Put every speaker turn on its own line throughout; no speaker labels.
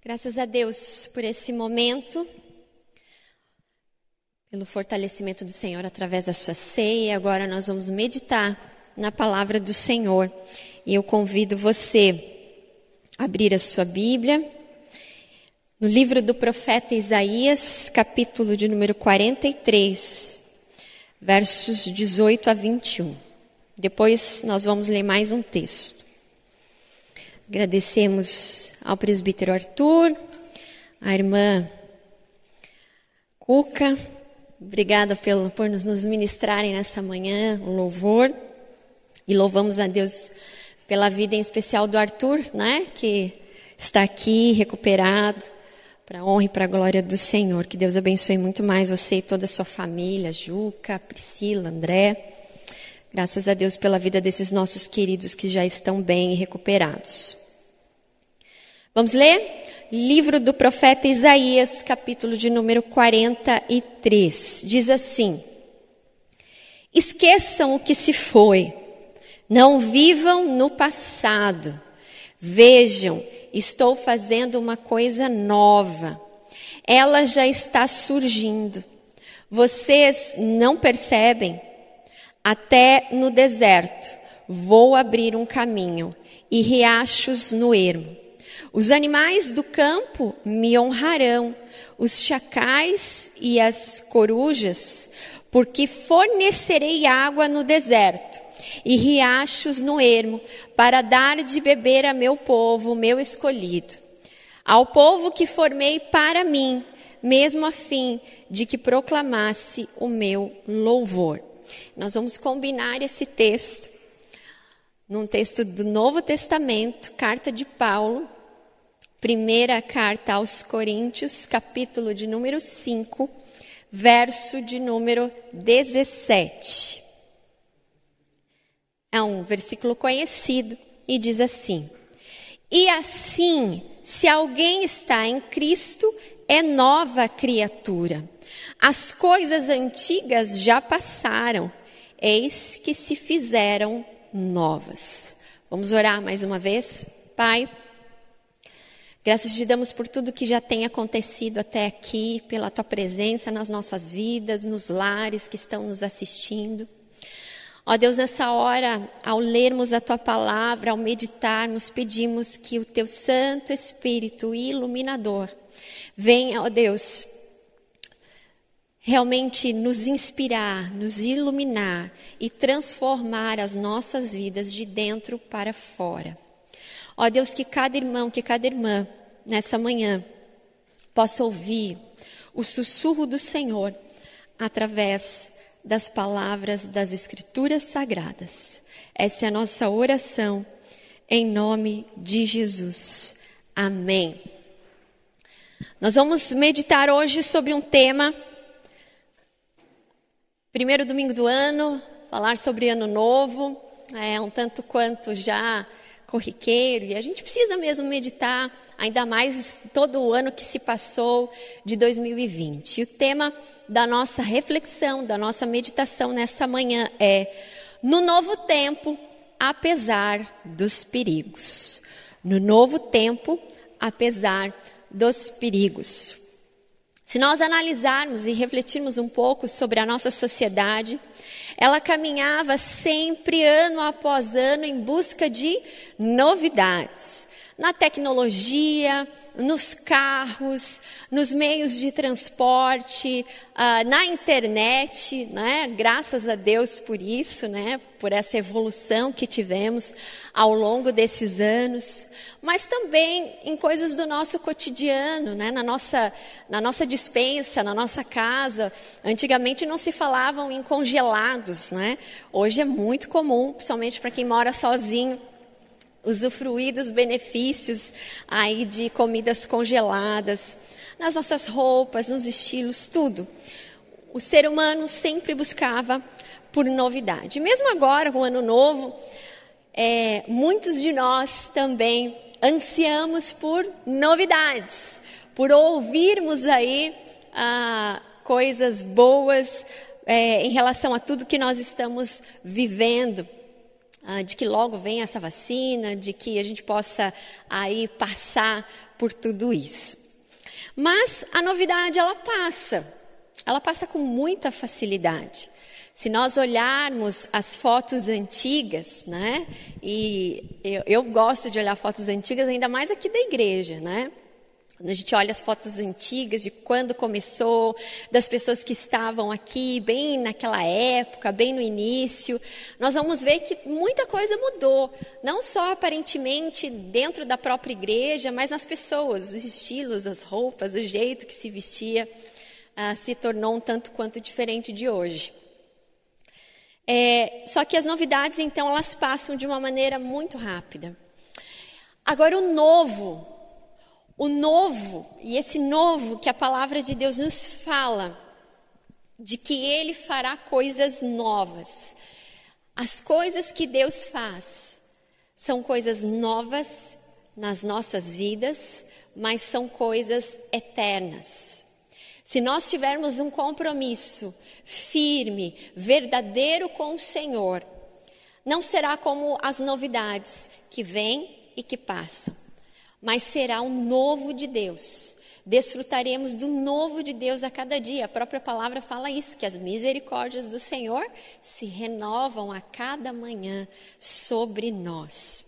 Graças a Deus por esse momento, pelo fortalecimento do Senhor através da sua ceia. Agora nós vamos meditar na palavra do Senhor. E eu convido você a abrir a sua Bíblia no livro do profeta Isaías, capítulo de número 43, versos 18 a 21. Depois nós vamos ler mais um texto. Agradecemos ao presbítero Arthur, à irmã Cuca, obrigada pelo, por nos, nos ministrarem nessa manhã um louvor. E louvamos a Deus pela vida em especial do Arthur, né, que está aqui recuperado, para a honra e para a glória do Senhor. Que Deus abençoe muito mais você e toda a sua família, Juca, Priscila, André. Graças a Deus pela vida desses nossos queridos que já estão bem e recuperados. Vamos ler? Livro do profeta Isaías, capítulo de número 43. Diz assim: Esqueçam o que se foi, não vivam no passado. Vejam, estou fazendo uma coisa nova. Ela já está surgindo. Vocês não percebem? Até no deserto vou abrir um caminho e riachos no ermo. Os animais do campo me honrarão, os chacais e as corujas, porque fornecerei água no deserto e riachos no ermo, para dar de beber a meu povo, meu escolhido, ao povo que formei para mim, mesmo a fim de que proclamasse o meu louvor. Nós vamos combinar esse texto num texto do Novo Testamento, carta de Paulo, primeira carta aos Coríntios, capítulo de número 5, verso de número 17. É um versículo conhecido e diz assim: E assim, se alguém está em Cristo, é nova criatura. As coisas antigas já passaram, eis que se fizeram novas. Vamos orar mais uma vez? Pai, graças te damos por tudo que já tem acontecido até aqui, pela tua presença nas nossas vidas, nos lares que estão nos assistindo. Ó Deus, nessa hora, ao lermos a tua palavra, ao meditarmos, pedimos que o teu Santo Espírito iluminador venha, ó Deus, realmente nos inspirar, nos iluminar e transformar as nossas vidas de dentro para fora. Ó Deus, que cada irmão, que cada irmã, nessa manhã, possa ouvir o sussurro do Senhor através das palavras das Escrituras Sagradas. Essa é a nossa oração, em nome de Jesus. Amém. Nós vamos meditar hoje sobre um tema, primeiro domingo do ano, falar sobre ano novo, é um tanto quanto já corriqueiro, e a gente precisa mesmo meditar, ainda mais todo o ano que se passou de 2020. E o tema da nossa reflexão, da nossa meditação nessa manhã é: no novo tempo, apesar dos perigos. No novo tempo, apesar dos perigos. Se nós analisarmos e refletirmos um pouco sobre a nossa sociedade, ela caminhava sempre ano após ano em busca de novidades na tecnologia, nos carros, nos meios de transporte, uh, na internet, né? Graças a Deus por isso, né? Por essa evolução que tivemos ao longo desses anos, mas também em coisas do nosso cotidiano, né? Na nossa, na nossa dispensa, na nossa casa. Antigamente não se falavam em congelados, né? Hoje é muito comum, principalmente para quem mora sozinho usufruir dos benefícios aí de comidas congeladas, nas nossas roupas, nos estilos, tudo. O ser humano sempre buscava por novidade. Mesmo agora, com o ano novo, é, muitos de nós também ansiamos por novidades, por ouvirmos aí ah, coisas boas é, em relação a tudo que nós estamos vivendo de que logo venha essa vacina, de que a gente possa aí passar por tudo isso. Mas a novidade ela passa, ela passa com muita facilidade. Se nós olharmos as fotos antigas, né? E eu, eu gosto de olhar fotos antigas, ainda mais aqui da igreja, né? Quando a gente olha as fotos antigas de quando começou, das pessoas que estavam aqui bem naquela época, bem no início, nós vamos ver que muita coisa mudou. Não só aparentemente dentro da própria igreja, mas nas pessoas, os estilos, as roupas, o jeito que se vestia uh, se tornou um tanto quanto diferente de hoje. É, só que as novidades, então, elas passam de uma maneira muito rápida. Agora, o novo o novo, e esse novo que a palavra de Deus nos fala, de que Ele fará coisas novas. As coisas que Deus faz são coisas novas nas nossas vidas, mas são coisas eternas. Se nós tivermos um compromisso firme, verdadeiro com o Senhor, não será como as novidades que vêm e que passam mas será um novo de Deus. Desfrutaremos do novo de Deus a cada dia. A própria palavra fala isso, que as misericórdias do Senhor se renovam a cada manhã sobre nós.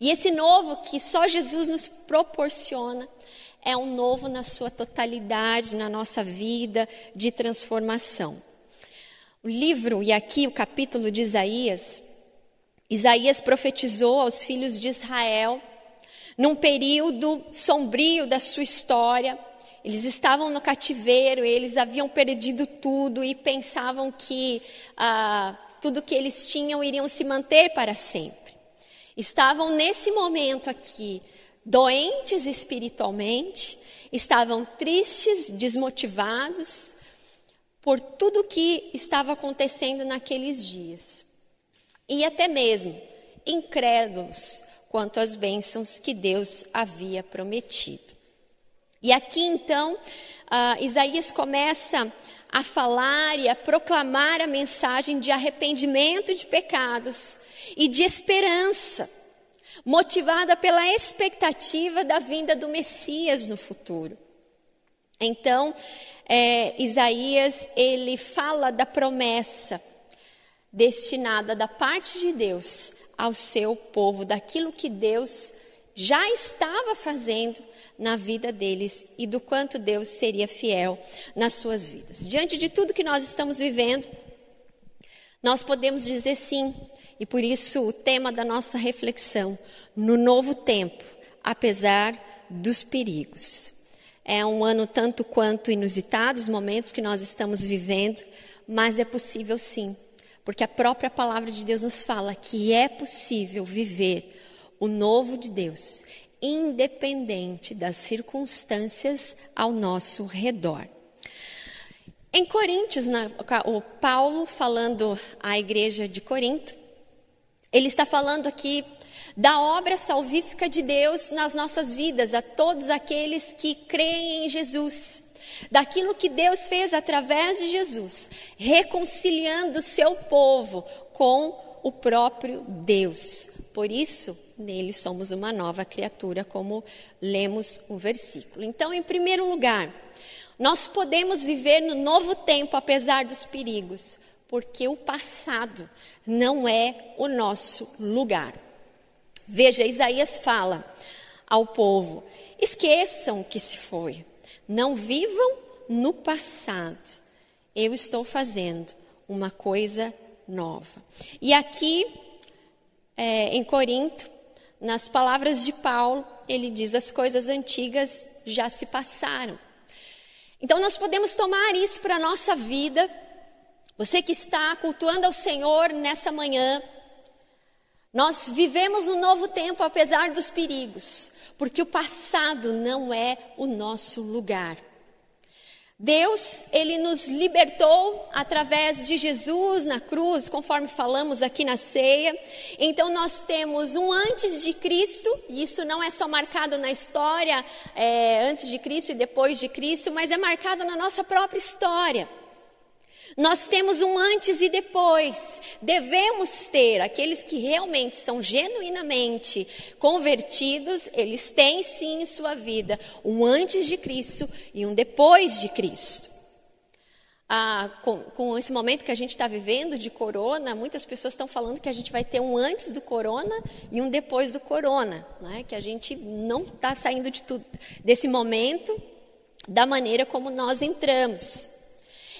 E esse novo que só Jesus nos proporciona é um novo na sua totalidade, na nossa vida de transformação. O livro, e aqui o capítulo de Isaías, Isaías profetizou aos filhos de Israel num período sombrio da sua história. Eles estavam no cativeiro, eles haviam perdido tudo e pensavam que ah, tudo que eles tinham iriam se manter para sempre. Estavam nesse momento aqui, doentes espiritualmente, estavam tristes, desmotivados por tudo que estava acontecendo naqueles dias. E até mesmo incrédulos quanto às bênçãos que Deus havia prometido. E aqui então, uh, Isaías começa a falar e a proclamar a mensagem de arrependimento de pecados e de esperança, motivada pela expectativa da vinda do Messias no futuro. Então, é, Isaías ele fala da promessa destinada da parte de Deus ao seu povo, daquilo que Deus já estava fazendo na vida deles e do quanto Deus seria fiel nas suas vidas. Diante de tudo que nós estamos vivendo, nós podemos dizer sim, e por isso o tema da nossa reflexão, no novo tempo, apesar dos perigos. É um ano tanto quanto inusitado, os momentos que nós estamos vivendo, mas é possível sim porque a própria palavra de Deus nos fala que é possível viver o novo de Deus, independente das circunstâncias ao nosso redor. Em Coríntios, na, o Paulo falando à igreja de Corinto, ele está falando aqui da obra salvífica de Deus nas nossas vidas, a todos aqueles que creem em Jesus daquilo que Deus fez através de Jesus, reconciliando o seu povo com o próprio Deus. Por isso, nele somos uma nova criatura, como lemos o versículo. Então, em primeiro lugar, nós podemos viver no novo tempo apesar dos perigos, porque o passado não é o nosso lugar. Veja, Isaías fala ao povo: esqueçam o que se foi, não vivam no passado. Eu estou fazendo uma coisa nova. E aqui, é, em Corinto, nas palavras de Paulo, ele diz: as coisas antigas já se passaram. Então, nós podemos tomar isso para a nossa vida. Você que está cultuando ao Senhor nessa manhã, nós vivemos um novo tempo apesar dos perigos porque o passado não é o nosso lugar. Deus, ele nos libertou através de Jesus na cruz, conforme falamos aqui na ceia. Então nós temos um antes de Cristo, e isso não é só marcado na história é, antes de Cristo e depois de Cristo, mas é marcado na nossa própria história. Nós temos um antes e depois. Devemos ter aqueles que realmente são genuinamente convertidos, eles têm sim em sua vida um antes de Cristo e um depois de Cristo. Ah, com, com, esse momento que a gente está vivendo de corona, muitas pessoas estão falando que a gente vai ter um antes do corona e um depois do corona, né? que a gente não está saindo de tudo, desse momento da maneira como nós entramos.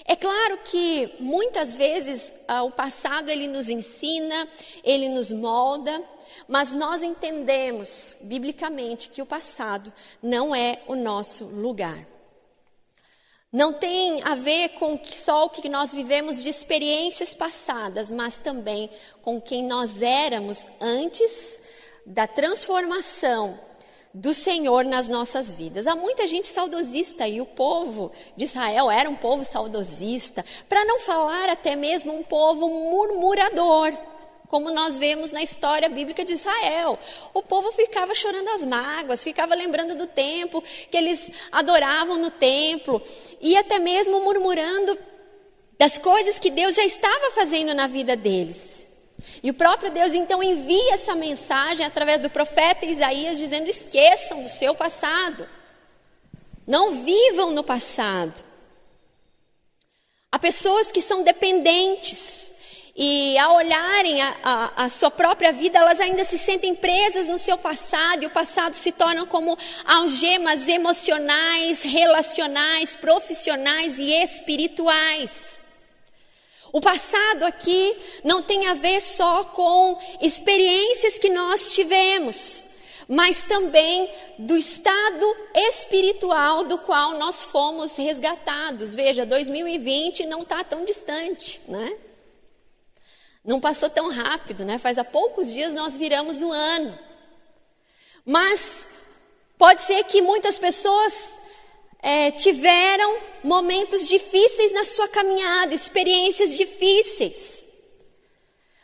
É claro que muitas vezes ah, o passado ele nos ensina, ele nos molda, mas nós entendemos biblicamente que o passado não é o nosso lugar. Não tem a ver com só o que nós vivemos de experiências passadas, mas também com quem nós éramos antes da transformação do Senhor nas nossas vidas. Há muita gente saudosista e o povo de Israel era um povo saudosista, para não falar até mesmo um povo murmurador, como nós vemos na história bíblica de Israel. O povo ficava chorando as mágoas, ficava lembrando do tempo que eles adoravam no templo e até mesmo murmurando das coisas que Deus já estava fazendo na vida deles. E o próprio Deus então envia essa mensagem através do profeta Isaías, dizendo: esqueçam do seu passado, não vivam no passado. Há pessoas que são dependentes e, ao olharem a, a, a, sua própria vida, elas ainda se sentem presas no seu passado, e o passado se torna como algemas emocionais, relacionais, profissionais e espirituais. O passado aqui não tem a ver só com experiências que nós tivemos, mas também do estado espiritual do qual nós fomos resgatados. Veja, 2020 não está tão distante, né? Não passou tão rápido, né? Faz há poucos dias nós viramos o ano. Mas pode ser que muitas pessoas é, tiveram momentos difíceis na sua caminhada, experiências difíceis.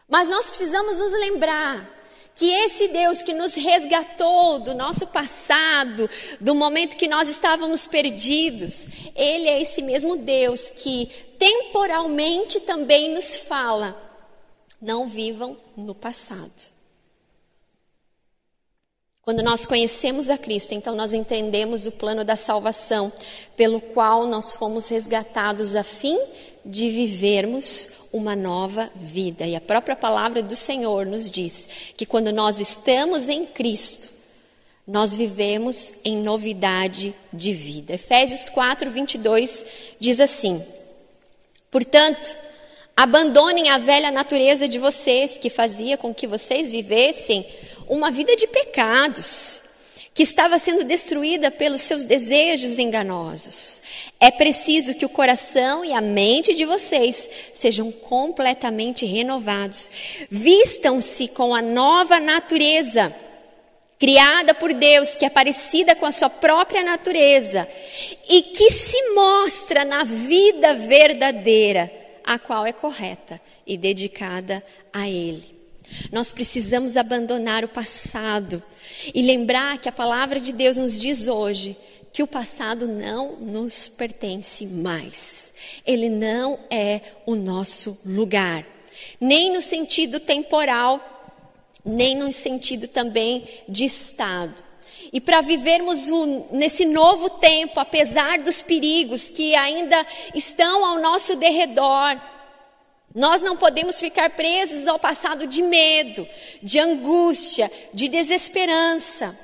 Mas nós precisamos nos lembrar que esse Deus que nos resgatou do nosso passado, do momento que nós estávamos perdidos, Ele é esse mesmo Deus que temporalmente também nos fala: não vivam no passado. Quando nós conhecemos a Cristo, então nós entendemos o plano da salvação, pelo qual nós fomos resgatados a fim de vivermos uma nova vida. E a própria palavra do Senhor nos diz que quando nós estamos em Cristo, nós vivemos em novidade de vida. Efésios 4, 22 diz assim: Portanto, abandonem a velha natureza de vocês, que fazia com que vocês vivessem uma vida de pecados, que estava sendo destruída pelos seus desejos enganosos. É preciso que o coração e a mente de vocês sejam completamente renovados. Vistam-se com a nova natureza, criada por Deus, que é parecida com a sua própria natureza e que se mostra na vida verdadeira, a qual é correta e dedicada a Ele. Nós precisamos abandonar o passado e lembrar que a palavra de Deus nos diz hoje que o passado não nos pertence mais. Ele não é o nosso lugar, nem no sentido temporal, nem no sentido também de estado. E para vivermos um, nesse novo tempo, apesar dos perigos que ainda estão ao nosso derredor, nós não podemos ficar presos ao passado de medo, de angústia, de desesperança.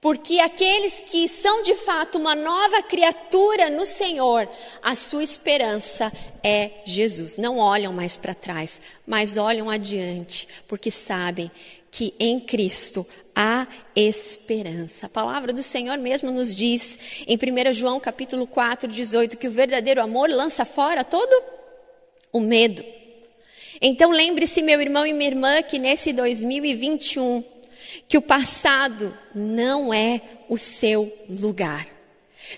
Porque aqueles que são de fato uma nova criatura no Senhor, a sua esperança é Jesus. Não olham mais para trás, mas olham adiante, porque sabem que em Cristo há esperança. A palavra do Senhor mesmo nos diz em 1 João capítulo 4, 18, que o verdadeiro amor lança fora todo o medo. Então lembre-se, meu irmão e minha irmã, que nesse 2021, que o passado não é o seu lugar.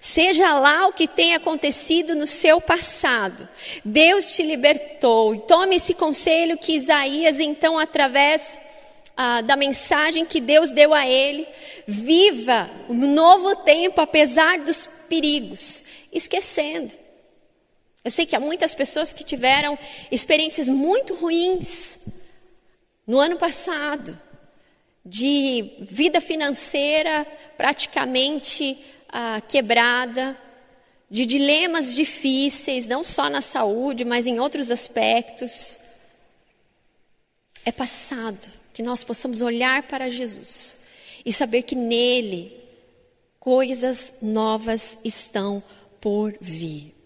Seja lá o que tenha acontecido no seu passado, Deus te libertou. E tome esse conselho que Isaías, então, através ah, da mensagem que Deus deu a ele, viva no novo tempo, apesar dos perigos, esquecendo Eu sei que há muitas pessoas que tiveram experiências muito ruins no ano passado, de vida financeira praticamente ah, quebrada, de dilemas difíceis, não só na saúde, mas em outros aspectos. É passado que nós possamos olhar para Jesus e saber que nele coisas novas estão por vir.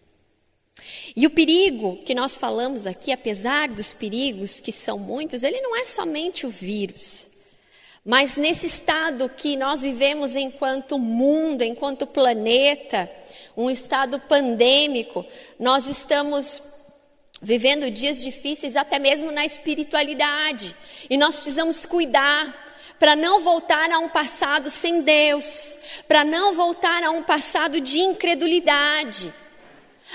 E o perigo que nós falamos aqui, apesar dos perigos que são muitos, ele não é somente o vírus. Mas nesse estado que nós vivemos enquanto mundo, enquanto planeta, um estado pandêmico, nós estamos vivendo dias difíceis até mesmo na espiritualidade. E nós precisamos cuidar para não voltar a um passado sem Deus, para não voltar a um passado de incredulidade.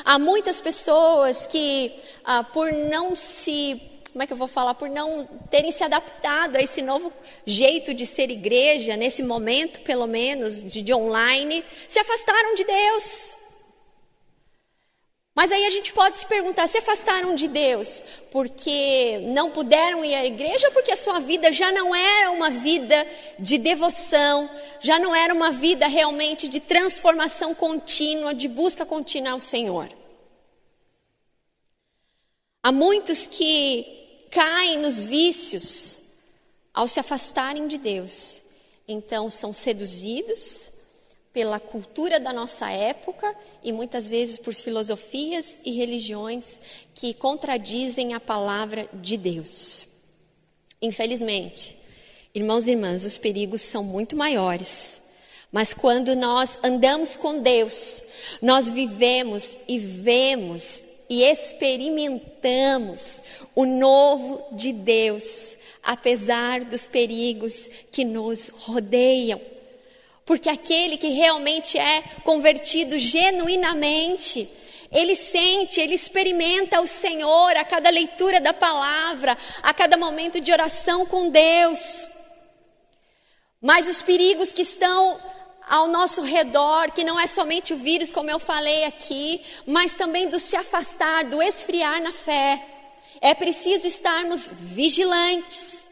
Há muitas pessoas que, ah, por não se, como é que eu vou falar, por não terem se adaptado a esse novo jeito de ser igreja, nesse momento, pelo menos, de, de online, se afastaram de Deus. Mas aí a gente pode se perguntar: se afastaram de Deus porque não puderam ir à igreja ou porque a sua vida já não era uma vida de devoção, já não era uma vida realmente de transformação contínua, de busca contínua ao Senhor? Há muitos que caem nos vícios ao se afastarem de Deus, então são seduzidos pela cultura da nossa época e muitas vezes por filosofias e religiões que contradizem a palavra de Deus. Infelizmente, irmãos e irmãs, os perigos são muito maiores. Mas quando nós andamos com Deus, nós vivemos e vemos e experimentamos o novo de Deus, apesar dos perigos que nos rodeiam. Porque aquele que realmente é convertido genuinamente, ele sente, ele experimenta o Senhor a cada leitura da palavra, a cada momento de oração com Deus. Mas os perigos que estão ao nosso redor, que não é somente o vírus, como eu falei aqui, mas também do se afastar, do esfriar na fé. É preciso estarmos vigilantes,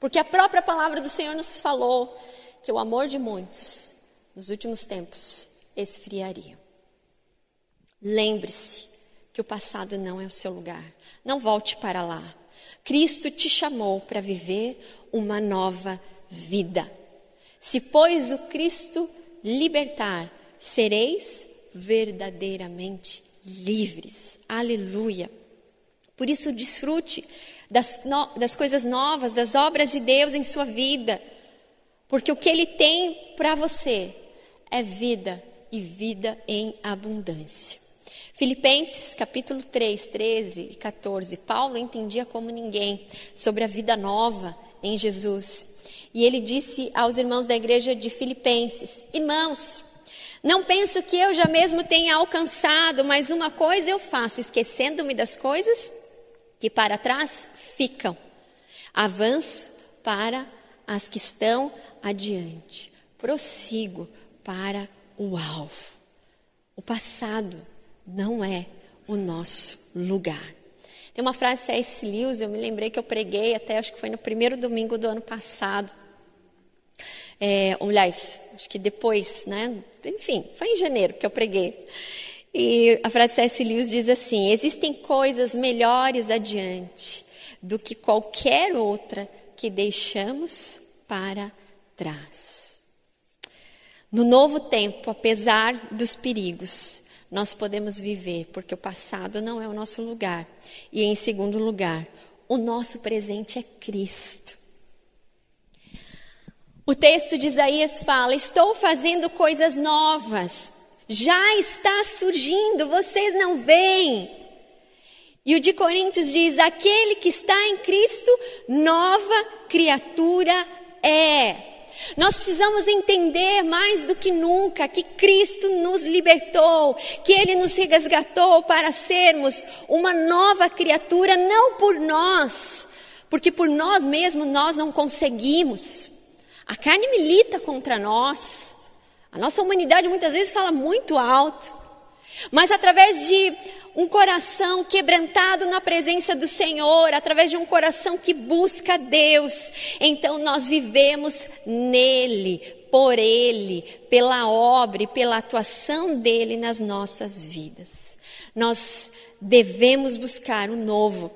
porque a própria palavra do Senhor nos falou que o amor de muitos, nos últimos tempos, esfriaria. Lembre-se que o passado não é o seu lugar. Não volte para lá. Cristo te chamou para viver uma nova vida. Se, pois, o Cristo libertar, sereis verdadeiramente livres. Aleluia. Por isso, desfrute das, no, das coisas novas, das obras de Deus em sua vida. Porque o que Ele tem para você é vida e vida em abundância. Filipenses capítulo 3, 13 e 14. Paulo entendia como ninguém sobre a vida nova em Jesus. E ele disse aos irmãos da igreja de Filipenses: Irmãos, não penso que eu já mesmo tenha alcançado, mas uma coisa eu faço, esquecendo-me das coisas que para trás ficam. Avanço para as que estão adiante. Prossigo para o alvo. O passado não é o nosso lugar. Tem uma frase de C.S. Lewis, eu me lembrei que eu preguei até, acho que foi no primeiro domingo do ano passado. É, aliás, acho que depois, né? Enfim, foi em janeiro que eu preguei. E a frase de C.S. Lewis diz assim: Existem coisas melhores adiante do que qualquer outra que deixamos para trás. No novo tempo, apesar dos perigos, nós podemos viver, porque o passado não é o nosso lugar. E em segundo lugar, o nosso presente é Cristo. O texto de Isaías fala: Estou fazendo coisas novas, já está surgindo, vocês não veem. E o de Coríntios diz: Aquele que está em Cristo, nova criatura é. Nós precisamos entender mais do que nunca que Cristo nos libertou, que Ele nos resgatou para sermos uma nova criatura, não por nós, porque por nós mesmos nós não conseguimos. A carne milita contra nós, a nossa humanidade muitas vezes fala muito alto, mas através de um coração quebrantado na presença do Senhor, através de um coração que busca Deus, então nós vivemos nele, por ele, pela obra e pela atuação dele nas nossas vidas. Nós devemos buscar o novo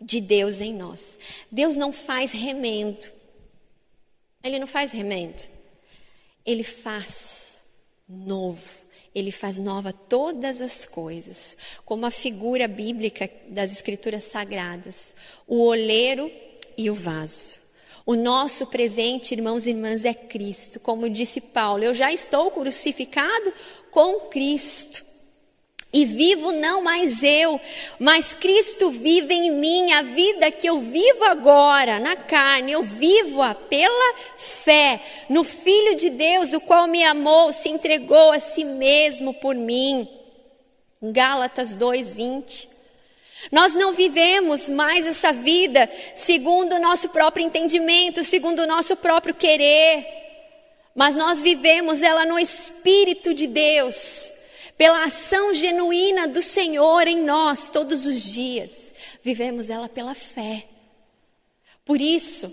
de Deus em nós. Deus não faz remendo. Ele não faz remendo. Ele faz novo ele faz nova todas as coisas, como a figura bíblica das escrituras sagradas, o oleiro e o vaso. O nosso presente, irmãos e irmãs, é Cristo. Como disse Paulo, eu já estou crucificado com Cristo. E vivo não mais eu, mas Cristo vive em mim. A vida que eu vivo agora na carne, eu vivo-a pela fé no Filho de Deus, o qual me amou, se entregou a si mesmo por mim. Gálatas 2:20. Nós não vivemos mais essa vida segundo o nosso próprio entendimento, segundo o nosso próprio querer, mas nós vivemos ela no Espírito de Deus pela ação genuína do Senhor em nós todos os dias. Vivemos ela pela fé. Por isso,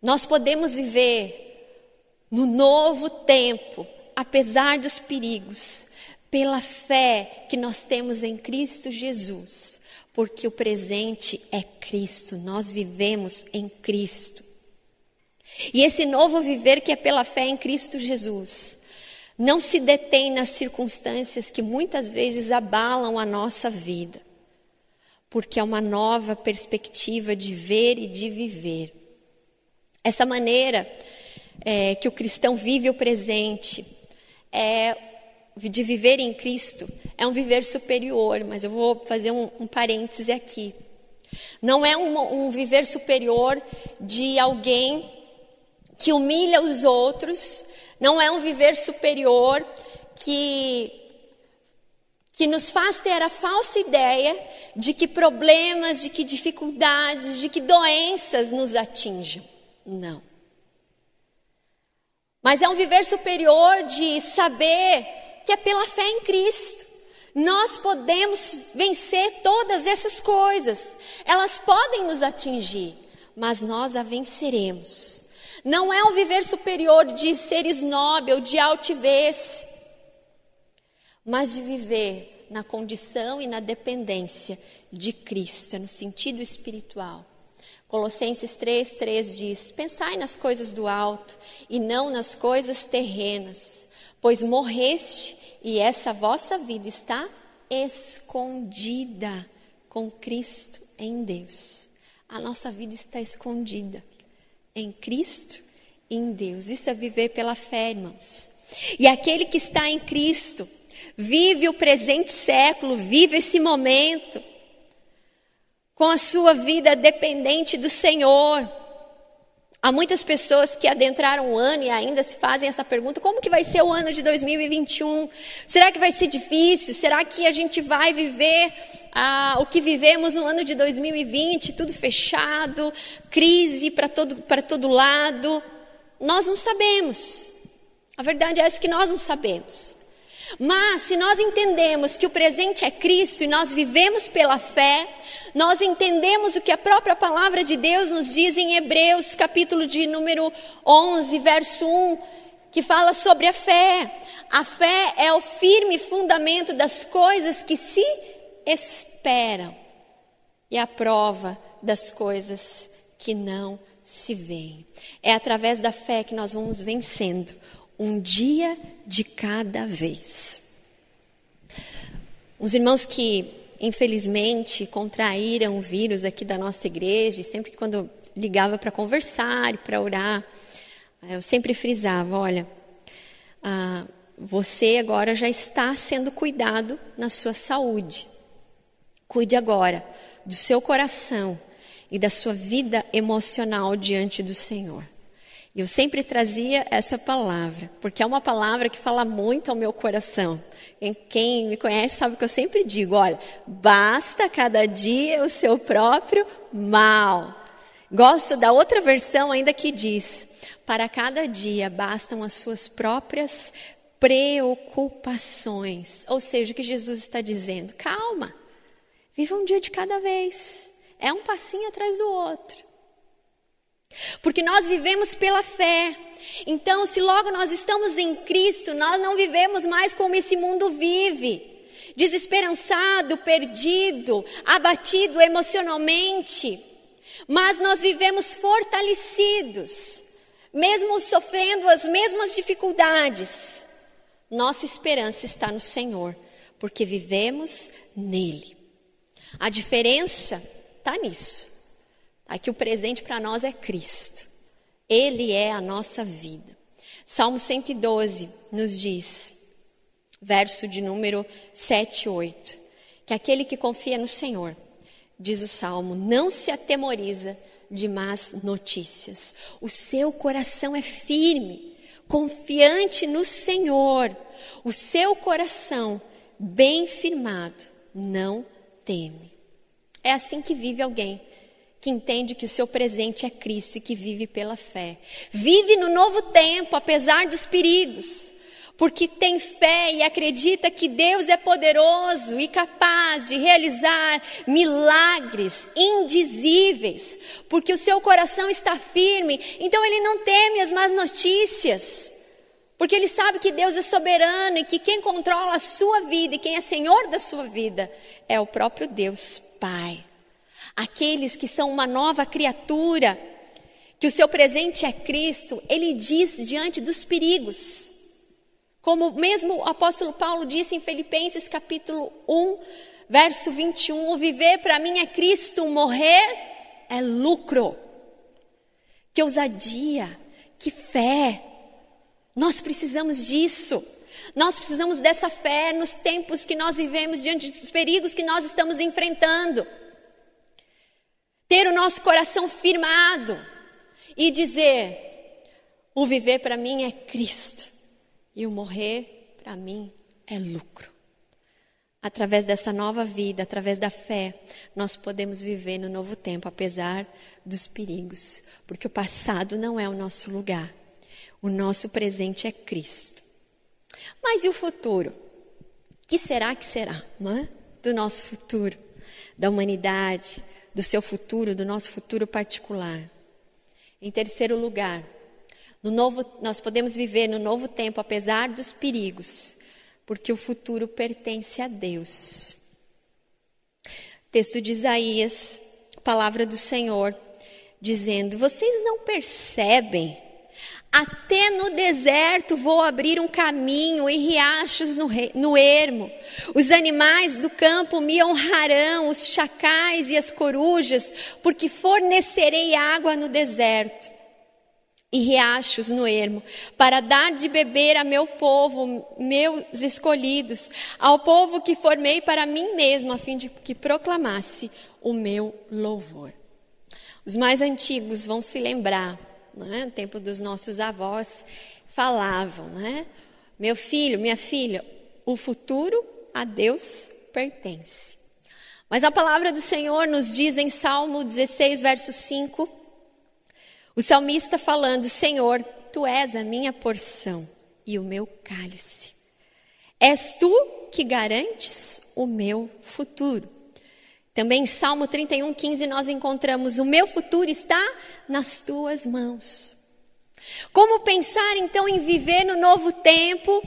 nós podemos viver no novo tempo, apesar dos perigos, pela fé que nós temos em Cristo Jesus, porque o presente é Cristo, nós vivemos em Cristo. E esse novo viver que é pela fé em Cristo Jesus, não se detém nas circunstâncias que muitas vezes abalam a nossa vida, porque é uma nova perspectiva de ver e de viver. Essa maneira é, que o cristão vive o presente é de viver em Cristo é um viver superior, mas eu vou fazer um, um parêntese aqui. Não é um, um viver superior de alguém que humilha os outros não é um viver superior que que nos faz ter a falsa ideia de que problemas, de que dificuldades, de que doenças nos atinjam. Não. Mas é um viver superior de saber que é pela fé em Cristo. Nós podemos vencer todas essas coisas. Elas podem nos atingir, mas nós a venceremos. Não é um viver superior de ser ou de altivez, mas de viver na condição e na dependência de Cristo, é no sentido espiritual. Colossenses 3, 3 diz: Pensai nas coisas do alto e não nas coisas terrenas, pois morreste e essa vossa vida está escondida com Cristo em Deus. A nossa vida está escondida em Cristo em Deus. Isso é viver pela fé, irmãos. E aquele que está em Cristo vive o presente século, vive esse momento com a sua vida dependente do Senhor. Há muitas pessoas que adentraram o ano e ainda se fazem essa pergunta: como que vai ser o ano de 2021? Será que vai ser difícil? Será que a gente vai viver ah, o que vivemos no ano de 2020, tudo fechado, crise para todo, todo lado? Nós não sabemos. A verdade é essa que nós não sabemos. Mas se nós entendemos que o presente é Cristo e nós vivemos pela fé, nós entendemos o que a própria palavra de Deus nos diz em Hebreus, capítulo de número 11, verso 1, que fala sobre a fé. A fé é o firme fundamento das coisas que se esperam e a prova das coisas que não se veem. É através da fé que nós vamos vencendo um dia de cada vez. Os irmãos que infelizmente contraíram o vírus aqui da nossa igreja, sempre que quando ligava para conversar e para orar, eu sempre frisava: olha, ah, você agora já está sendo cuidado na sua saúde. Cuide agora do seu coração e da sua vida emocional diante do Senhor. Eu sempre trazia essa palavra, porque é uma palavra que fala muito ao meu coração. Quem me conhece sabe que eu sempre digo: olha, basta cada dia o seu próprio mal. Gosto da outra versão ainda que diz: para cada dia bastam as suas próprias preocupações. Ou seja, o que Jesus está dizendo? Calma, viva um dia de cada vez. É um passinho atrás do outro. Porque nós vivemos pela fé. Então, se logo nós estamos em Cristo, nós não vivemos mais como esse mundo vive desesperançado, perdido, abatido emocionalmente, mas nós vivemos fortalecidos, mesmo sofrendo as mesmas dificuldades. Nossa esperança está no Senhor, porque vivemos nele. A diferença está nisso. Aqui o presente para nós é Cristo. Ele é a nossa vida. Salmo 112 nos diz: verso de número 7 e 8. Que aquele que confia no Senhor, diz o salmo, não se atemoriza de más notícias. O seu coração é firme, confiante no Senhor. O seu coração, bem firmado, não teme. É assim que vive alguém que entende que o seu presente é Cristo e que vive pela fé. Vive no novo tempo, apesar dos perigos porque tem fé e acredita que Deus é poderoso e capaz de realizar milagres indizíveis, porque o seu coração está firme, então ele não teme as más notícias. Porque ele sabe que Deus é soberano e que quem controla a sua vida e quem é senhor da sua vida é o próprio Deus Pai. Aqueles que são uma nova criatura, que o seu presente é Cristo, ele diz diante dos perigos: como mesmo o apóstolo Paulo disse em Filipenses capítulo 1, verso 21, o viver para mim é Cristo, morrer é lucro. Que ousadia, que fé. Nós precisamos disso. Nós precisamos dessa fé nos tempos que nós vivemos, diante dos perigos que nós estamos enfrentando. Ter o nosso coração firmado e dizer: o viver para mim é Cristo. E o morrer, para mim, é lucro. Através dessa nova vida, através da fé, nós podemos viver no novo tempo, apesar dos perigos, porque o passado não é o nosso lugar. O nosso presente é Cristo. Mas e o futuro? Que será que será, é? Do nosso futuro, da humanidade, do seu futuro, do nosso futuro particular. Em terceiro lugar, no novo, nós podemos viver no novo tempo, apesar dos perigos, porque o futuro pertence a Deus. Texto de Isaías, palavra do Senhor, dizendo: Vocês não percebem? Até no deserto vou abrir um caminho e riachos no, no ermo. Os animais do campo me honrarão, os chacais e as corujas, porque fornecerei água no deserto e riachos no ermo, para dar de beber a meu povo, meus escolhidos, ao povo que formei para mim mesmo, a fim de que proclamasse o meu louvor. Os mais antigos vão se lembrar, né? no tempo dos nossos avós, falavam, né? Meu filho, minha filha, o futuro a Deus pertence. Mas a palavra do Senhor nos diz em Salmo 16, verso 5, o salmista falando: Senhor, tu és a minha porção e o meu cálice. És tu que garantes o meu futuro. Também em Salmo 31, 15, nós encontramos: O meu futuro está nas tuas mãos. Como pensar então em viver no novo tempo,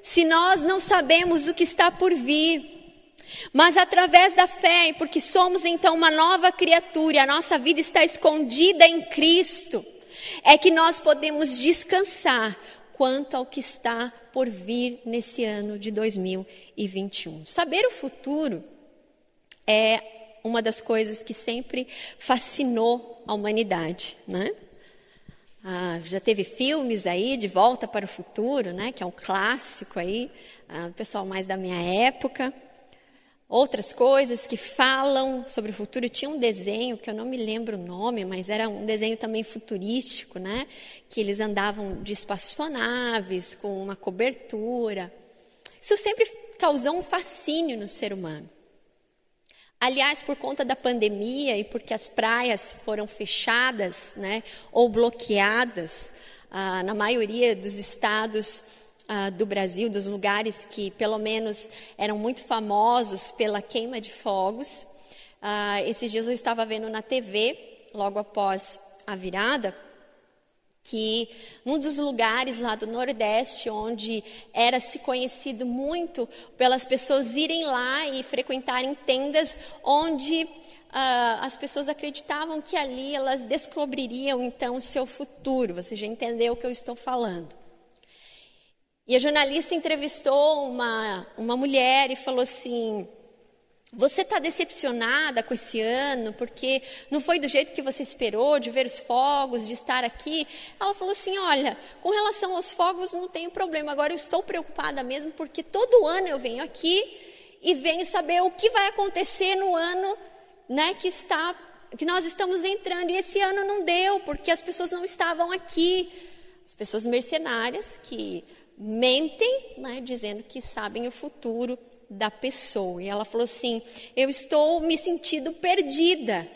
se nós não sabemos o que está por vir? Mas através da fé, e porque somos então uma nova criatura, a nossa vida está escondida em Cristo, é que nós podemos descansar quanto ao que está por vir nesse ano de 2021. Saber o futuro é uma das coisas que sempre fascinou a humanidade, né? Ah, já teve filmes aí de Volta para o Futuro, né? Que é um clássico aí, ah, o pessoal mais da minha época outras coisas que falam sobre o futuro. Tinha um desenho que eu não me lembro o nome, mas era um desenho também futurístico, né? Que eles andavam de espaçonaves com uma cobertura. Isso sempre causou um fascínio no ser humano. Aliás, por conta da pandemia e porque as praias foram fechadas, né, ou bloqueadas, ah, na maioria dos estados uh, do Brasil, dos lugares que pelo menos eram muito famosos pela queima de fogos. Uh, esses dias eu estava vendo na TV, logo após a virada, que num dos lugares lá do Nordeste, onde era se conhecido muito pelas pessoas irem lá e frequentarem tendas onde Uh, as pessoas acreditavam que ali elas descobririam então o seu futuro. Você já entendeu o que eu estou falando. E a jornalista entrevistou uma, uma mulher e falou assim: Você está decepcionada com esse ano porque não foi do jeito que você esperou de ver os fogos, de estar aqui? Ela falou assim: Olha, com relação aos fogos não tenho problema, agora eu estou preocupada mesmo porque todo ano eu venho aqui e venho saber o que vai acontecer no ano né, que está que nós estamos entrando. E esse ano não deu porque as pessoas não estavam aqui. As pessoas mercenárias que mentem, né, dizendo que sabem o futuro da pessoa. E ela falou assim: Eu estou me sentindo perdida.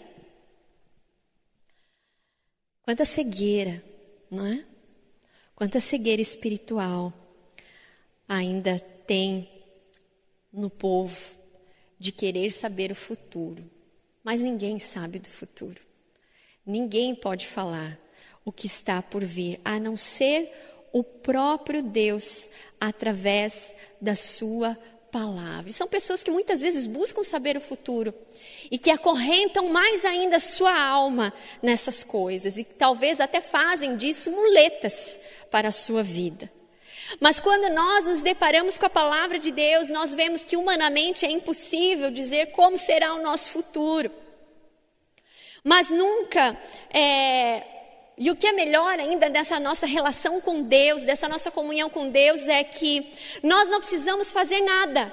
Quanta cegueira, não é? Quanta cegueira espiritual ainda tem no povo de querer saber o futuro. Mas ninguém sabe do futuro. Ninguém pode falar o que está por vir, a não ser o próprio Deus através da sua. E são pessoas que muitas vezes buscam saber o futuro e que acorrentam mais ainda sua alma nessas coisas e talvez até fazem disso muletas para a sua vida. Mas quando nós nos deparamos com a palavra de Deus, nós vemos que humanamente é impossível dizer como será o nosso futuro. Mas nunca é, e o que é melhor ainda dessa nossa relação com Deus, dessa nossa comunhão com Deus, é que nós não precisamos fazer nada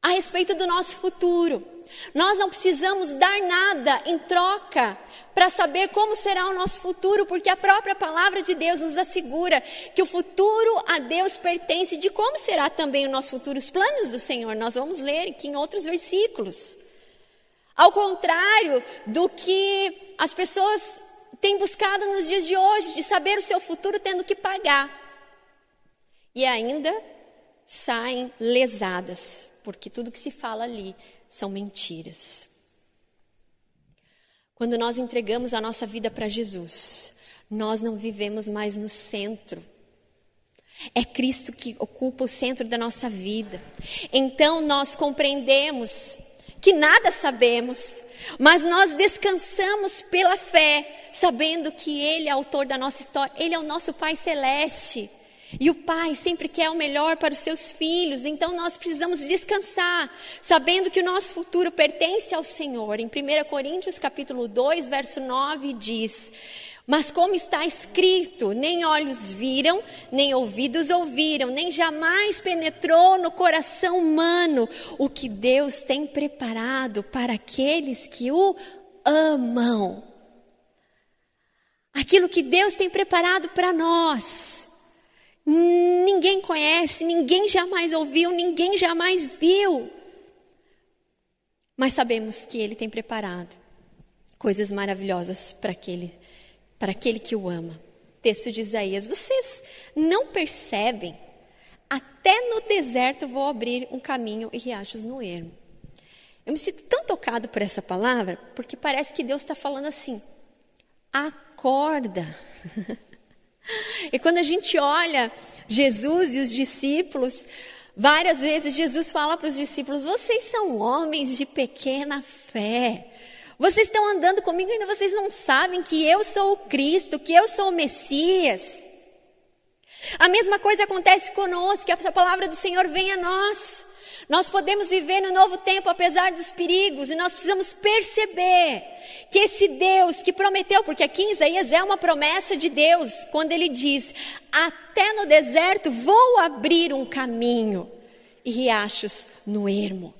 a respeito do nosso futuro. Nós não precisamos dar nada em troca para saber como será o nosso futuro, porque a própria palavra de Deus nos assegura que o futuro a Deus pertence, de como será também o nosso futuro, os planos do Senhor. Nós vamos ler aqui em outros versículos. Ao contrário do que as pessoas tem buscado nos dias de hoje de saber o seu futuro tendo que pagar. E ainda saem lesadas, porque tudo que se fala ali são mentiras. Quando nós entregamos a nossa vida para Jesus, nós não vivemos mais no centro. É Cristo que ocupa o centro da nossa vida. Então nós compreendemos que nada sabemos, mas nós descansamos pela fé, sabendo que Ele é autor da nossa história, Ele é o nosso Pai Celeste. E o pai sempre quer o melhor para os seus filhos, então nós precisamos descansar, sabendo que o nosso futuro pertence ao Senhor. Em 1 Coríntios capítulo 2, verso 9 diz: mas como está escrito, nem olhos viram, nem ouvidos ouviram, nem jamais penetrou no coração humano o que Deus tem preparado para aqueles que o amam. Aquilo que Deus tem preparado para nós. Ninguém conhece, ninguém jamais ouviu, ninguém jamais viu. Mas sabemos que Ele tem preparado coisas maravilhosas para aquele para aquele que o ama. Texto de Isaías: Vocês não percebem? Até no deserto vou abrir um caminho e riachos no ermo. Eu me sinto tão tocado por essa palavra, porque parece que Deus está falando assim: acorda. e quando a gente olha Jesus e os discípulos, várias vezes Jesus fala para os discípulos: vocês são homens de pequena fé. Vocês estão andando comigo e ainda vocês não sabem que eu sou o Cristo, que eu sou o Messias. A mesma coisa acontece conosco, que a palavra do Senhor vem a nós. Nós podemos viver no novo tempo apesar dos perigos e nós precisamos perceber que esse Deus que prometeu, porque aqui em Isaías é uma promessa de Deus, quando ele diz: Até no deserto vou abrir um caminho e riachos no ermo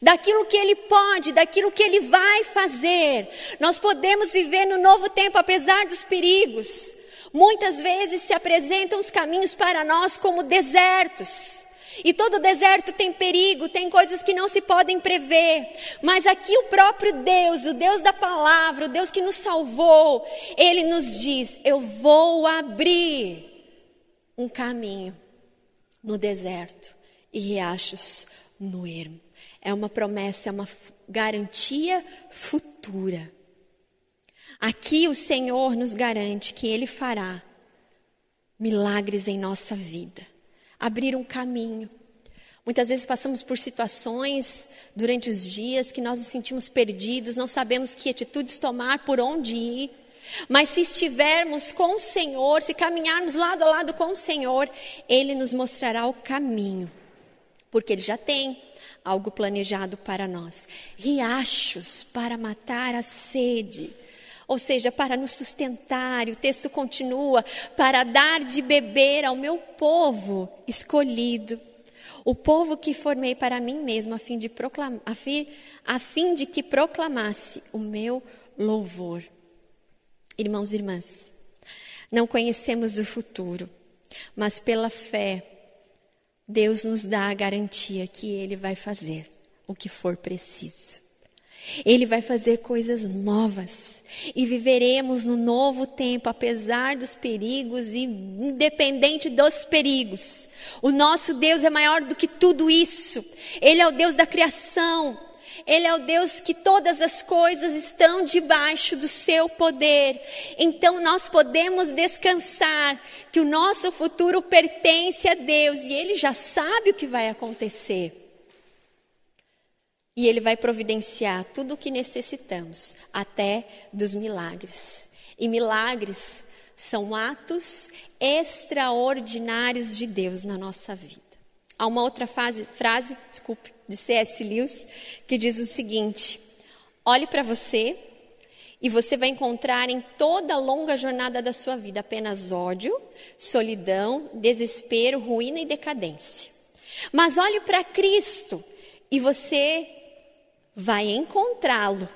daquilo que Ele pode, daquilo que Ele vai fazer. Nós podemos viver no novo tempo apesar dos perigos. Muitas vezes se apresentam os caminhos para nós como desertos. E todo deserto tem perigo, tem coisas que não se podem prever. Mas aqui o próprio Deus, o Deus da palavra, o Deus que nos salvou, ele nos diz: Eu vou abrir um caminho no deserto e riachos no ermo. É uma promessa, é uma garantia futura. Aqui o Senhor nos garante que Ele fará milagres em nossa vida, abrir um caminho. Muitas vezes passamos por situações durante os dias que nós nos sentimos perdidos, não sabemos que atitudes tomar, por onde ir. Mas se estivermos com o Senhor, se caminharmos lado a lado com o Senhor, Ele nos mostrará o caminho, porque Ele já tem algo planejado para nós. Riachos para matar a sede. Ou seja, para nos sustentar, e o texto continua, para dar de beber ao meu povo escolhido, o povo que formei para mim mesmo, a fim de, proclamar, a fim, a fim de que proclamasse o meu louvor. Irmãos e irmãs, não conhecemos o futuro, mas pela fé, Deus nos dá a garantia que Ele vai fazer o que for preciso. Ele vai fazer coisas novas e viveremos no novo tempo, apesar dos perigos e independente dos perigos. O nosso Deus é maior do que tudo isso. Ele é o Deus da criação. Ele é o Deus que todas as coisas estão debaixo do seu poder. Então nós podemos descansar que o nosso futuro pertence a Deus e ele já sabe o que vai acontecer. E Ele vai providenciar tudo o que necessitamos, até dos milagres. E milagres são atos extraordinários de Deus na nossa vida. Há uma outra fase, frase, desculpe, de C.S. Lewis, que diz o seguinte: olhe para você e você vai encontrar em toda a longa jornada da sua vida apenas ódio, solidão, desespero, ruína e decadência. Mas olhe para Cristo e você vai encontrá-lo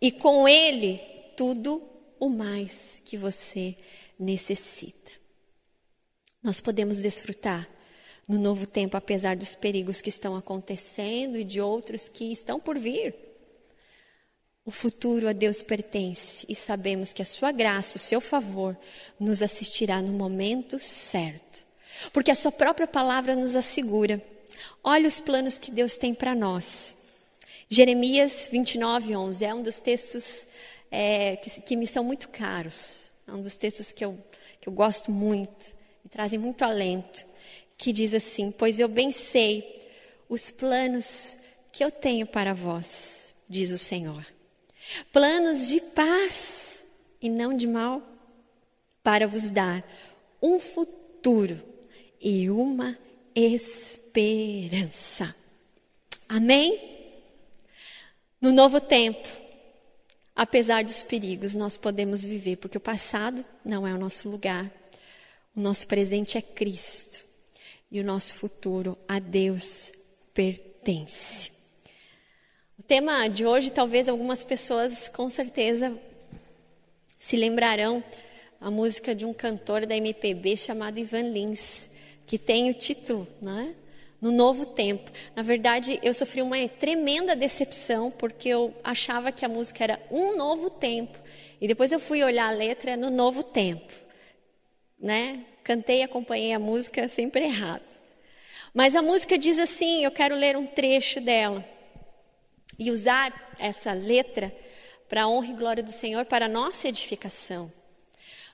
e com ele tudo o mais que você necessita. Nós podemos desfrutar no novo tempo, apesar dos perigos que estão acontecendo e de outros que estão por vir. O futuro a Deus pertence e sabemos que a sua graça, o seu favor, nos assistirá no momento certo. Porque a sua própria palavra nos assegura. Olha os planos que Deus tem para nós. Jeremias 29, 11 é um dos textos é, que, que, me são muito caros. É um dos textos que eu, que eu gosto muito, me trazem muito alento. Que diz assim: Pois eu bem sei os planos que eu tenho para vós, diz o Senhor. Planos de paz e não de mal, para vos dar um futuro e uma esperança. Amém? No novo tempo, apesar dos perigos, nós podemos viver, porque o passado não é o nosso lugar. O nosso presente é Cristo e o nosso futuro a Deus pertence. O tema de hoje, talvez algumas pessoas com certeza se lembrarão a música de um cantor da MPB chamado Ivan Lins, que tem o título, né? no novo tempo. Na verdade, eu sofri uma tremenda decepção porque eu achava que a música era um novo tempo. E depois eu fui olhar a letra no novo tempo. Né? Cantei e acompanhei a música sempre errado. Mas a música diz assim, eu quero ler um trecho dela e usar essa letra para a honra e glória do Senhor para a nossa edificação.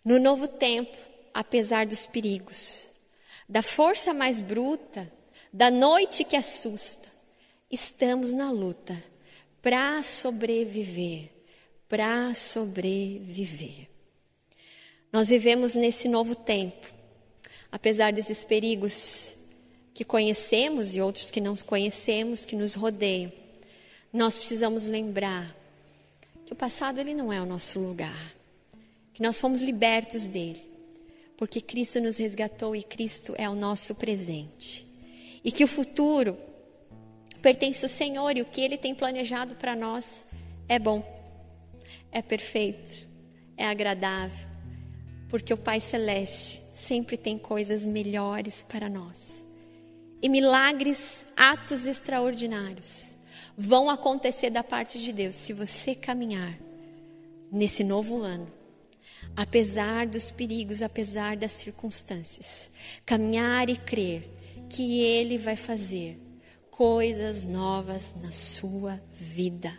No novo tempo, apesar dos perigos, da força mais bruta, da noite que assusta, estamos na luta para sobreviver, para sobreviver. Nós vivemos nesse novo tempo, apesar desses perigos que conhecemos e outros que não conhecemos, que nos rodeiam. Nós precisamos lembrar que o passado ele não é o nosso lugar, que nós fomos libertos dele, porque Cristo nos resgatou e Cristo é o nosso presente e que o futuro pertence ao Senhor e o que Ele tem planejado para nós é bom, é perfeito, é agradável, porque o Pai Celeste sempre tem coisas melhores para nós. E milagres, atos extraordinários vão acontecer da parte de Deus se você caminhar nesse novo ano, apesar dos perigos, apesar das circunstâncias, caminhar e crer que Ele vai fazer coisas novas na sua vida.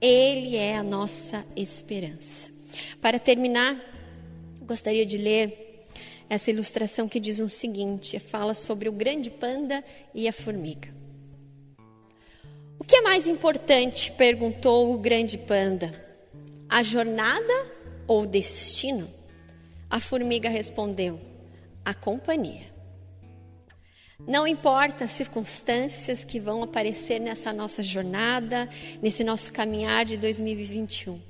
Ele é a nossa esperança. Para terminar, gostaria de ler essa ilustração que diz o seguinte: fala sobre o grande panda e a formiga. O que é mais importante? perguntou o grande panda. A jornada ou o destino? A formiga respondeu: a companhia. Não importa as circunstâncias que vão aparecer nessa nossa jornada, nesse nosso caminhar de 2021.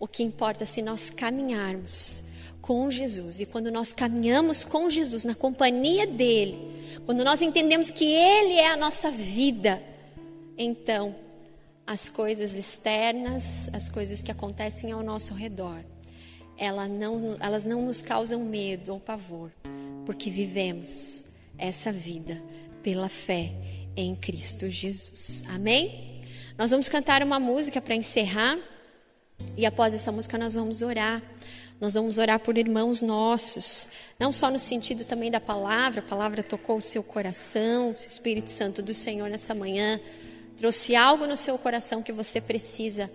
O que importa é se nós caminharmos com Jesus. E quando nós caminhamos com Jesus, na companhia dele, quando nós entendemos que ele é a nossa vida, então as coisas externas, as coisas que acontecem ao nosso redor, elas não, elas não nos causam medo ou pavor, porque vivemos essa vida pela fé em Cristo Jesus. Amém? Nós vamos cantar uma música para encerrar e após essa música nós vamos orar. Nós vamos orar por irmãos nossos, não só no sentido também da palavra, a palavra tocou o seu coração, o Espírito Santo do Senhor nessa manhã trouxe algo no seu coração que você precisa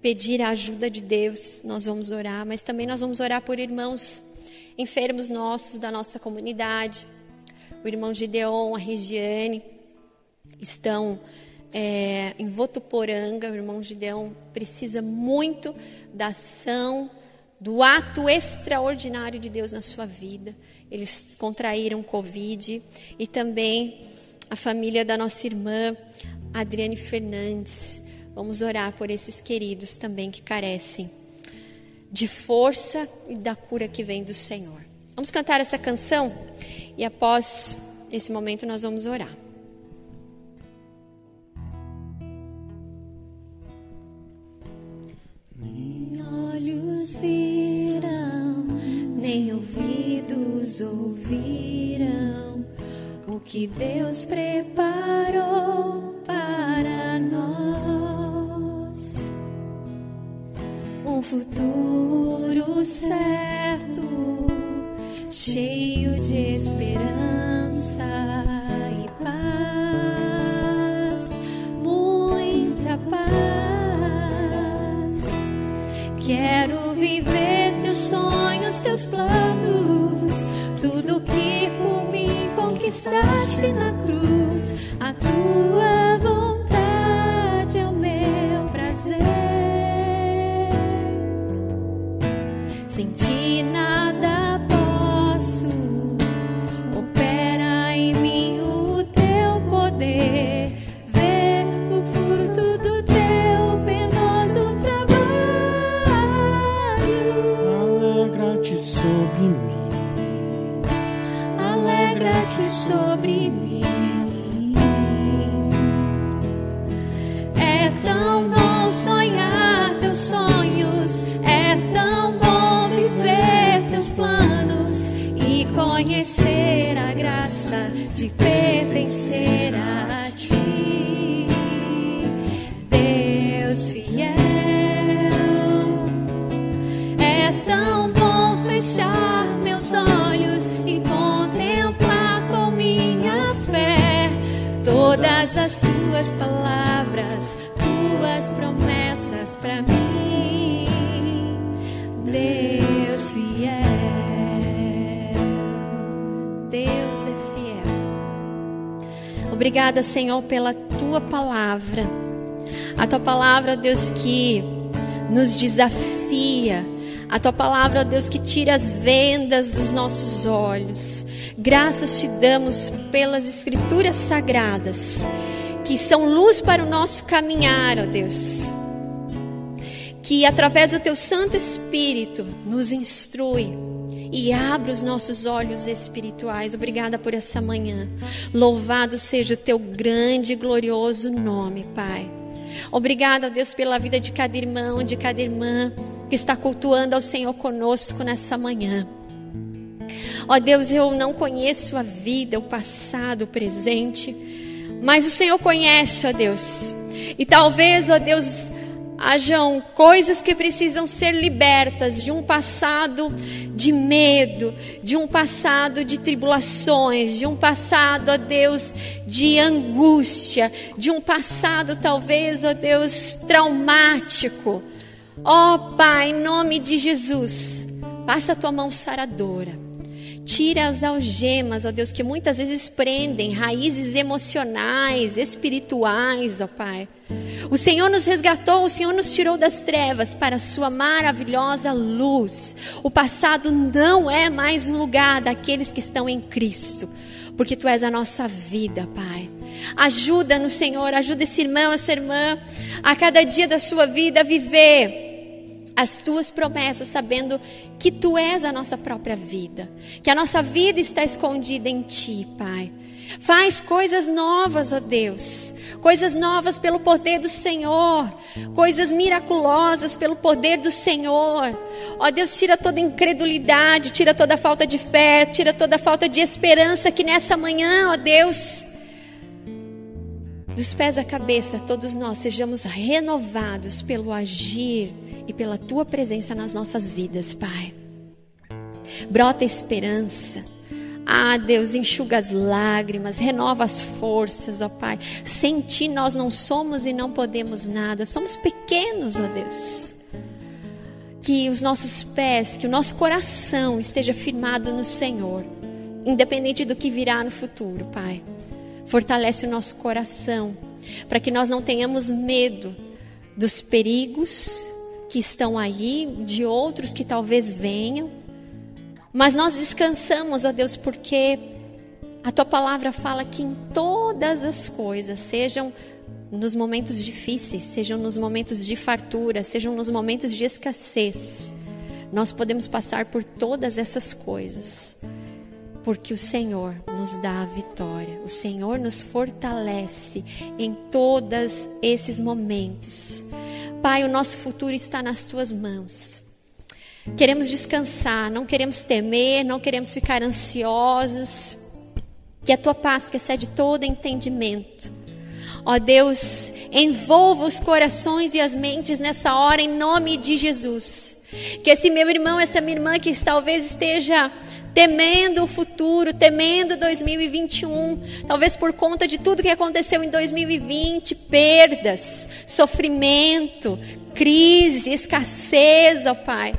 pedir a ajuda de Deus, nós vamos orar, mas também nós vamos orar por irmãos enfermos nossos da nossa comunidade. O irmão Gideon, a Regiane, estão é, em Votuporanga. O irmão Gideon precisa muito da ação, do ato extraordinário de Deus na sua vida. Eles contraíram Covid e também a família da nossa irmã Adriane Fernandes. Vamos orar por esses queridos também que carecem de força e da cura que vem do Senhor. Vamos cantar essa canção e após esse momento nós vamos orar.
Olhos viram, nem ouvidos ouviram o que Deus preparou para nós. Um futuro certo, cheio de teus planos, tudo que por mim conquistaste na cruz, a tua
Obrigada, Senhor, pela tua palavra. A tua palavra, Deus, que nos desafia. A tua palavra, Deus, que tira as vendas dos nossos olhos. Graças te damos pelas escrituras sagradas, que são luz para o nosso caminhar, ó Deus. Que através do teu Santo Espírito nos instrui e abre os nossos olhos espirituais. Obrigada por essa manhã. Louvado seja o teu grande e glorioso nome, Pai. Obrigada, Deus, pela vida de cada irmão, de cada irmã que está cultuando ao Senhor conosco nessa manhã. Ó Deus, eu não conheço a vida, o passado, o presente, mas o Senhor conhece, ó Deus. E talvez, ó Deus, hajam coisas que precisam ser libertas de um passado de medo, de um passado de tribulações, de um passado, ó Deus, de angústia, de um passado talvez, ó Deus, traumático. Ó Pai, em nome de Jesus, passa a tua mão saradora. Tira as algemas, ó Deus, que muitas vezes prendem raízes emocionais, espirituais, ó Pai. O Senhor nos resgatou, o Senhor nos tirou das trevas para a sua maravilhosa luz. O passado não é mais um lugar daqueles que estão em Cristo, porque tu és a nossa vida, Pai. Ajuda no Senhor, ajuda esse irmão, essa irmã, a cada dia da sua vida a viver as tuas promessas, sabendo que tu és a nossa própria vida, que a nossa vida está escondida em ti, Pai. Faz coisas novas, ó Deus, coisas novas pelo poder do Senhor, coisas miraculosas pelo poder do Senhor. Ó Deus, tira toda incredulidade, tira toda falta de fé, tira toda falta de esperança que nessa manhã, ó Deus, dos pés à cabeça, todos nós sejamos renovados pelo agir e pela tua presença nas nossas vidas, Pai. Brota esperança. Ah, Deus, enxuga as lágrimas, renova as forças, ó Pai. Sem ti nós não somos e não podemos nada. Somos pequenos, ó Deus. Que os nossos pés, que o nosso coração esteja firmado no Senhor, independente do que virá no futuro, Pai. Fortalece o nosso coração, para que nós não tenhamos medo dos perigos que estão aí, de outros que talvez venham. Mas nós descansamos, ó Deus, porque a tua palavra fala que em todas as coisas, sejam nos momentos difíceis, sejam nos momentos de fartura, sejam nos momentos de escassez, nós podemos passar por todas essas coisas, porque o Senhor nos dá a vitória, o Senhor nos fortalece em todos esses momentos. Pai, o nosso futuro está nas tuas mãos. Queremos descansar, não queremos temer, não queremos ficar ansiosos. Que a tua paz, que excede todo entendimento, ó Deus, envolva os corações e as mentes nessa hora, em nome de Jesus. Que esse meu irmão, essa minha irmã que talvez esteja temendo o futuro, temendo 2021, talvez por conta de tudo que aconteceu em 2020, perdas, sofrimento, crise, escassez, ó Pai.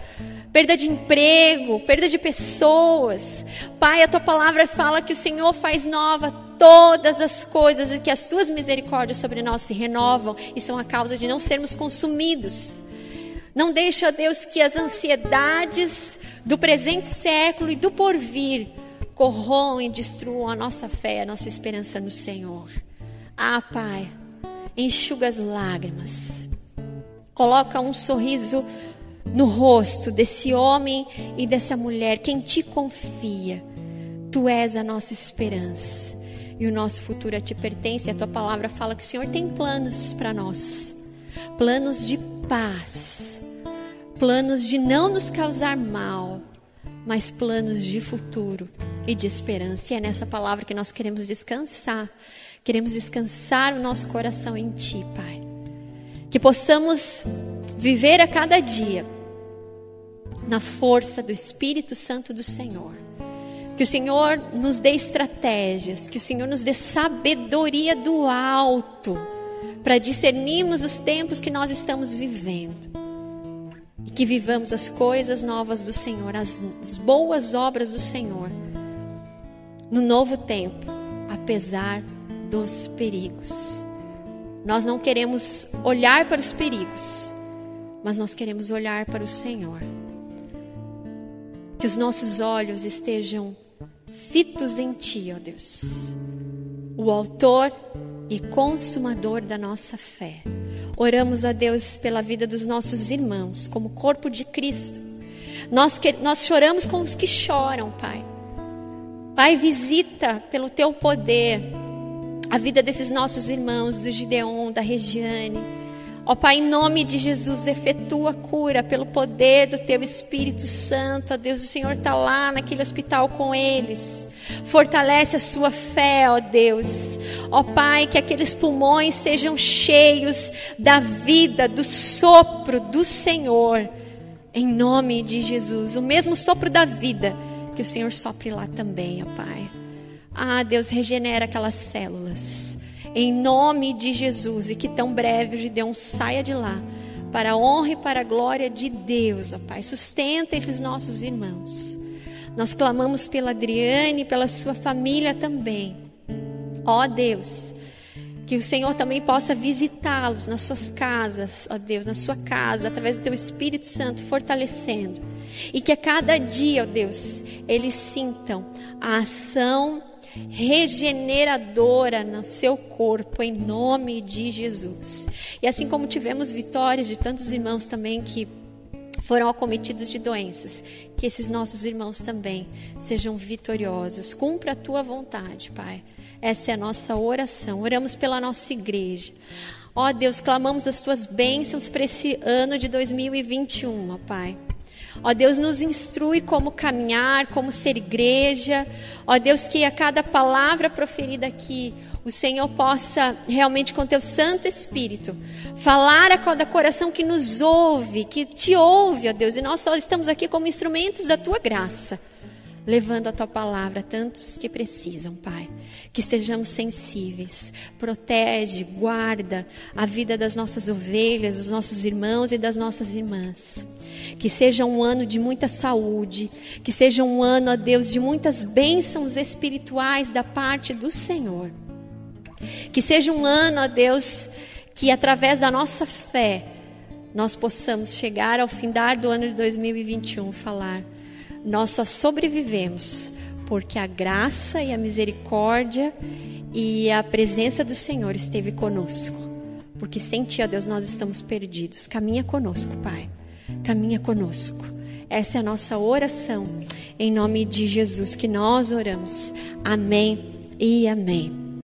Perda de emprego, perda de pessoas. Pai, a tua palavra fala que o Senhor faz nova todas as coisas e que as tuas misericórdias sobre nós se renovam e são a causa de não sermos consumidos. Não deixa, Deus, que as ansiedades do presente século e do porvir corroam e destruam a nossa fé, a nossa esperança no Senhor. Ah, Pai, enxuga as lágrimas. Coloca um sorriso no rosto desse homem e dessa mulher, quem te confia. Tu és a nossa esperança e o nosso futuro te pertence. A tua palavra fala que o Senhor tem planos para nós planos de paz, planos de não nos causar mal, mas planos de futuro e de esperança. E é nessa palavra que nós queremos descansar. Queremos descansar o nosso coração em Ti, Pai. Que possamos viver a cada dia na força do Espírito Santo do Senhor. Que o Senhor nos dê estratégias, que o Senhor nos dê sabedoria do alto para discernirmos os tempos que nós estamos vivendo. E que vivamos as coisas novas do Senhor, as, as boas obras do Senhor, no novo tempo, apesar dos perigos. Nós não queremos olhar para os perigos, mas nós queremos olhar para o Senhor. Que os nossos olhos estejam fitos em Ti, ó Deus, o Autor e consumador da nossa fé. Oramos a Deus pela vida dos nossos irmãos, como corpo de Cristo. Nós, que, nós choramos com os que choram, Pai. Pai, visita pelo teu poder a vida desses nossos irmãos, do Gideon, da Regiane Ó Pai, em nome de Jesus, efetua a cura pelo poder do Teu Espírito Santo. Ó Deus, o Senhor está lá naquele hospital com eles. Fortalece a sua fé, ó Deus. Ó Pai, que aqueles pulmões sejam cheios da vida, do sopro do Senhor. Em nome de Jesus, o mesmo sopro da vida, que o Senhor sopre lá também, ó Pai. Ah, Deus, regenera aquelas células. Em nome de Jesus, e que tão breve o Gideão saia de lá, para a honra e para a glória de Deus, ó Pai. Sustenta esses nossos irmãos. Nós clamamos pela Adriane, pela sua família também. Ó Deus, que o Senhor também possa visitá-los nas suas casas, ó Deus, na sua casa, através do teu Espírito Santo, fortalecendo. E que a cada dia, ó Deus, eles sintam a ação regeneradora no seu corpo, em nome de Jesus. E assim como tivemos vitórias de tantos irmãos também que foram acometidos de doenças, que esses nossos irmãos também sejam vitoriosos. Cumpra a tua vontade, Pai. Essa é a nossa oração. Oramos pela nossa igreja. Ó Deus, clamamos as tuas bênçãos para esse ano de 2021, ó Pai. Ó Deus, nos instrui como caminhar, como ser igreja. Ó Deus, que a cada palavra proferida aqui, o Senhor possa realmente com teu Santo Espírito falar a cada coração que nos ouve, que te ouve, ó Deus, e nós só estamos aqui como instrumentos da tua graça levando a tua palavra a tantos que precisam, Pai. Que estejamos sensíveis. Protege, guarda a vida das nossas ovelhas, dos nossos irmãos e das nossas irmãs. Que seja um ano de muita saúde, que seja um ano, ó Deus, de muitas bênçãos espirituais da parte do Senhor. Que seja um ano, ó Deus, que através da nossa fé nós possamos chegar ao findar do ano de 2021 falar nós só sobrevivemos porque a graça e a misericórdia e a presença do Senhor esteve conosco. Porque sem Ti, ó Deus, nós estamos perdidos. Caminha conosco, Pai. Caminha conosco. Essa é a nossa oração. Em nome de Jesus que nós oramos. Amém e amém.